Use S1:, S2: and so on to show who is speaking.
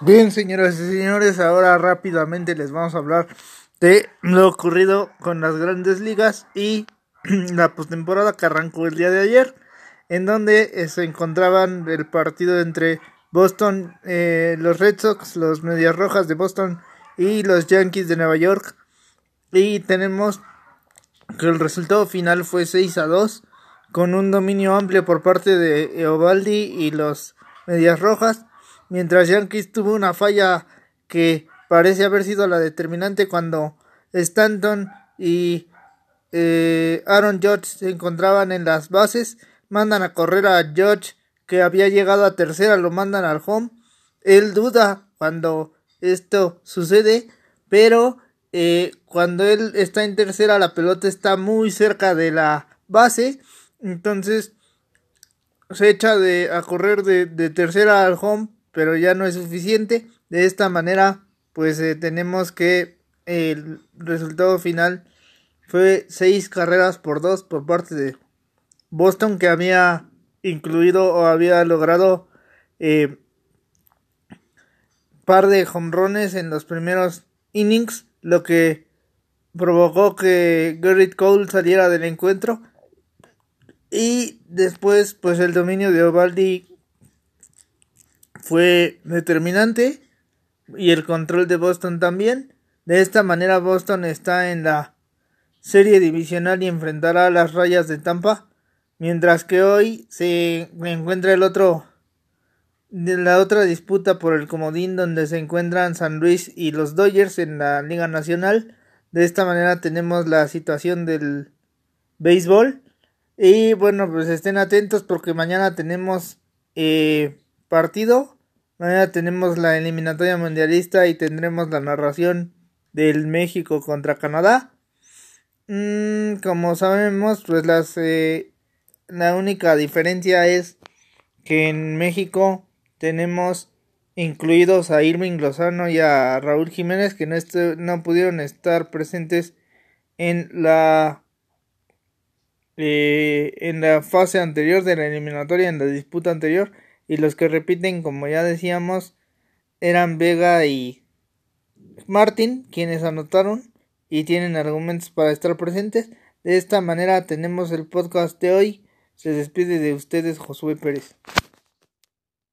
S1: Bien, señoras y señores, ahora rápidamente les vamos a hablar de lo ocurrido con las grandes ligas y la postemporada que arrancó el día de ayer, en donde eh, se encontraban el partido entre Boston, eh, los Red Sox, los Medias Rojas de Boston y los Yankees de Nueva York. Y tenemos que el resultado final fue 6 a 2, con un dominio amplio por parte de Eovaldi y los Medias Rojas mientras Yankees tuvo una falla que parece haber sido la determinante cuando Stanton y eh, Aaron Judge se encontraban en las bases, mandan a correr a Judge que había llegado a tercera, lo mandan al home. Él duda cuando esto sucede, pero eh, cuando él está en tercera la pelota está muy cerca de la base, entonces se echa de, a correr de, de tercera al home pero ya no es suficiente. De esta manera, pues eh, tenemos que el resultado final fue seis carreras por dos por parte de Boston que había incluido o había logrado eh, par de jonrones en los primeros innings, lo que provocó que Garrett Cole saliera del encuentro y después pues el dominio de Ovaldi fue determinante y el control de Boston también. De esta manera Boston está en la serie divisional y enfrentará a las rayas de Tampa, mientras que hoy se encuentra el otro la otra disputa por el comodín donde se encuentran San Luis y los Dodgers en la Liga Nacional. De esta manera tenemos la situación del béisbol. Y bueno, pues estén atentos porque mañana tenemos eh, partido. Mañana tenemos la eliminatoria mundialista y tendremos la narración del México contra Canadá. Mm, como sabemos, pues las, eh, la única diferencia es que en México tenemos incluidos a Irving Lozano y a Raúl Jiménez que no, no pudieron estar presentes en la eh, en la fase anterior de la eliminatoria en la disputa anterior y los que repiten, como ya decíamos, eran Vega y Martin, quienes anotaron y tienen argumentos para estar presentes. De esta manera tenemos el podcast de hoy. Se despide de ustedes Josué Pérez.